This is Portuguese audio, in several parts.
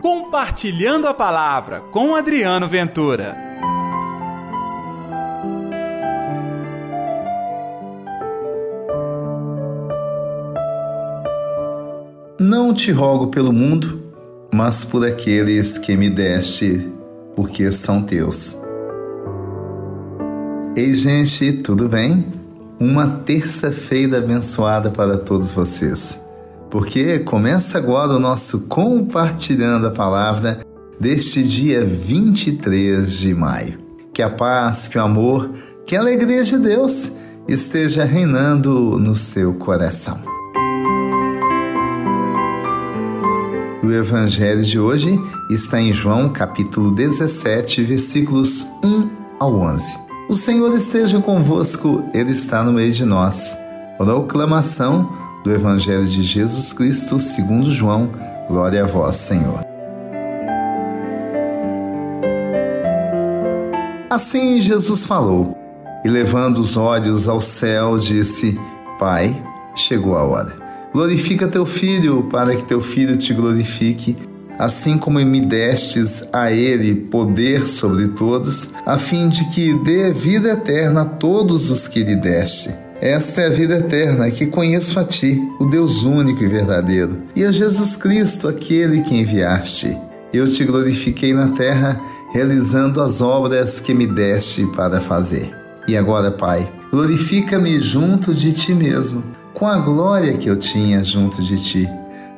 Compartilhando a Palavra com Adriano Ventura. Não te rogo pelo mundo, mas por aqueles que me deste, porque são teus. Ei, gente, tudo bem? Uma terça-feira abençoada para todos vocês porque começa agora o nosso compartilhando a palavra deste dia 23 de maio. Que a paz, que o amor, que a alegria de Deus esteja reinando no seu coração. O evangelho de hoje está em João capítulo 17, versículos 1 ao 11. O Senhor esteja convosco, ele está no meio de nós. Proclamação do Evangelho de Jesus Cristo segundo João. Glória a vós, Senhor. Assim Jesus falou, e levando os olhos ao céu, disse: Pai, chegou a hora. Glorifica teu filho, para que teu filho te glorifique, assim como me destes a ele poder sobre todos, a fim de que dê vida eterna a todos os que lhe deste. Esta é a vida eterna, que conheço a Ti, o Deus único e verdadeiro, e a Jesus Cristo, aquele que enviaste. Eu te glorifiquei na terra, realizando as obras que me deste para fazer. E agora, Pai, glorifica-me junto de Ti mesmo, com a glória que eu tinha junto de Ti,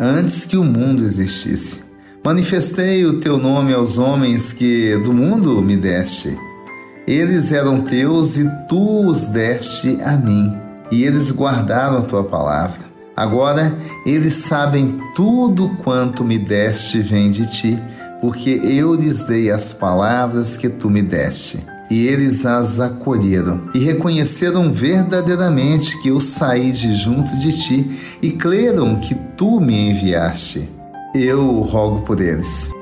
antes que o mundo existisse. Manifestei o Teu nome aos homens que do mundo me deste eles eram teus e tu os deste a mim, e eles guardaram a tua palavra. Agora eles sabem tudo quanto me deste vem de ti, porque eu lhes dei as palavras que tu me deste. E eles as acolheram e reconheceram verdadeiramente que eu saí de junto de ti e creram que tu me enviaste. Eu rogo por eles.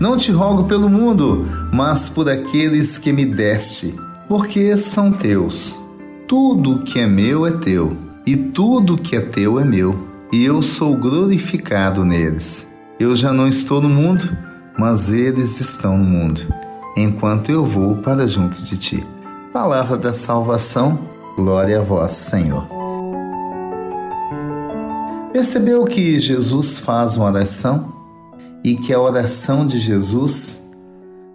Não te rogo pelo mundo, mas por aqueles que me deste, porque são teus. Tudo que é meu é teu, e tudo que é teu é meu, e eu sou glorificado neles. Eu já não estou no mundo, mas eles estão no mundo, enquanto eu vou para junto de ti. Palavra da salvação, glória a vós, Senhor. Percebeu que Jesus faz uma oração? E que a oração de Jesus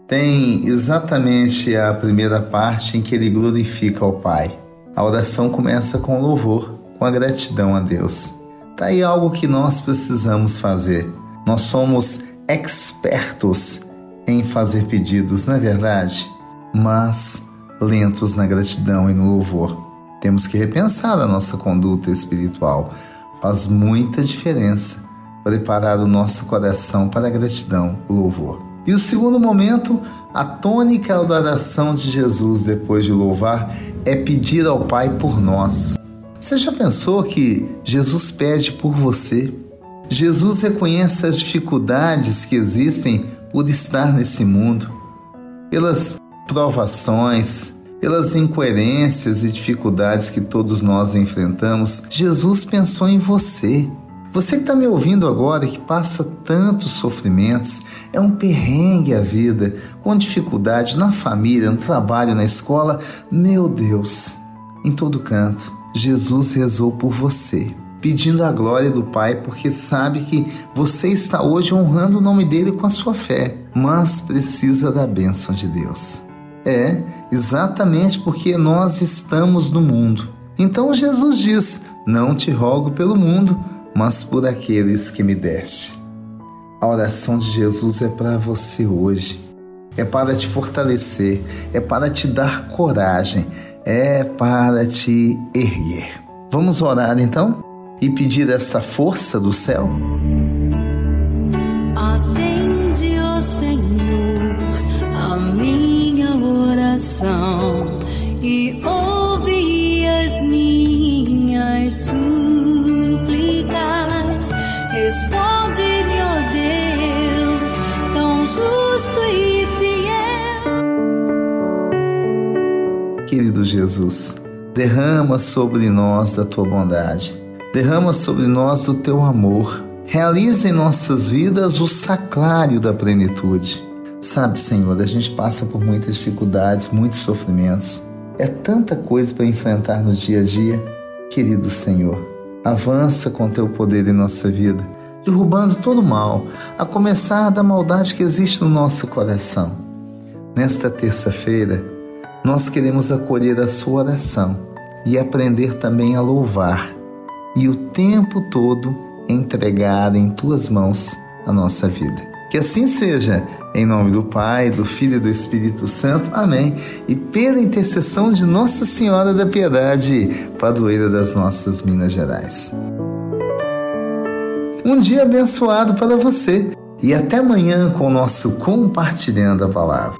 tem exatamente a primeira parte em que ele glorifica ao Pai. A oração começa com louvor, com a gratidão a Deus. Tá aí algo que nós precisamos fazer. Nós somos expertos em fazer pedidos, não é verdade? Mas lentos na gratidão e no louvor. Temos que repensar a nossa conduta espiritual. Faz muita diferença preparar o nosso coração para a gratidão, o louvor. E o segundo momento, a tônica da oração de Jesus depois de louvar é pedir ao Pai por nós. Você já pensou que Jesus pede por você? Jesus reconhece as dificuldades que existem por estar nesse mundo, pelas provações, pelas incoerências e dificuldades que todos nós enfrentamos. Jesus pensou em você. Você que está me ouvindo agora, que passa tantos sofrimentos, é um perrengue a vida, com dificuldade na família, no trabalho, na escola, meu Deus, em todo canto, Jesus rezou por você, pedindo a glória do Pai, porque sabe que você está hoje honrando o nome dele com a sua fé, mas precisa da bênção de Deus. É, exatamente porque nós estamos no mundo. Então Jesus diz: Não te rogo pelo mundo, mas por aqueles que me deste. A oração de Jesus é para você hoje, é para te fortalecer, é para te dar coragem, é para te erguer. Vamos orar então e pedir esta força do céu? Justo e fiel. Querido Jesus, derrama sobre nós da tua bondade, derrama sobre nós o teu amor, Realiza em nossas vidas o sacrário da plenitude. Sabe, Senhor, a gente passa por muitas dificuldades, muitos sofrimentos. É tanta coisa para enfrentar no dia a dia. Querido Senhor, avança com teu poder em nossa vida, derrubando todo o mal, a começar da maldade que existe no nosso coração. Nesta terça-feira, nós queremos acolher a sua oração e aprender também a louvar e o tempo todo entregar em tuas mãos a nossa vida. Que assim seja, em nome do Pai, do Filho e do Espírito Santo. Amém. E pela intercessão de Nossa Senhora da Piedade, padroeira das nossas Minas Gerais. Um dia abençoado para você e até amanhã com o nosso Compartilhando a Palavra.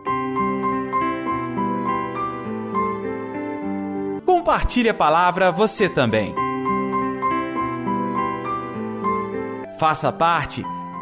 Compartilhe a palavra você também. Faça parte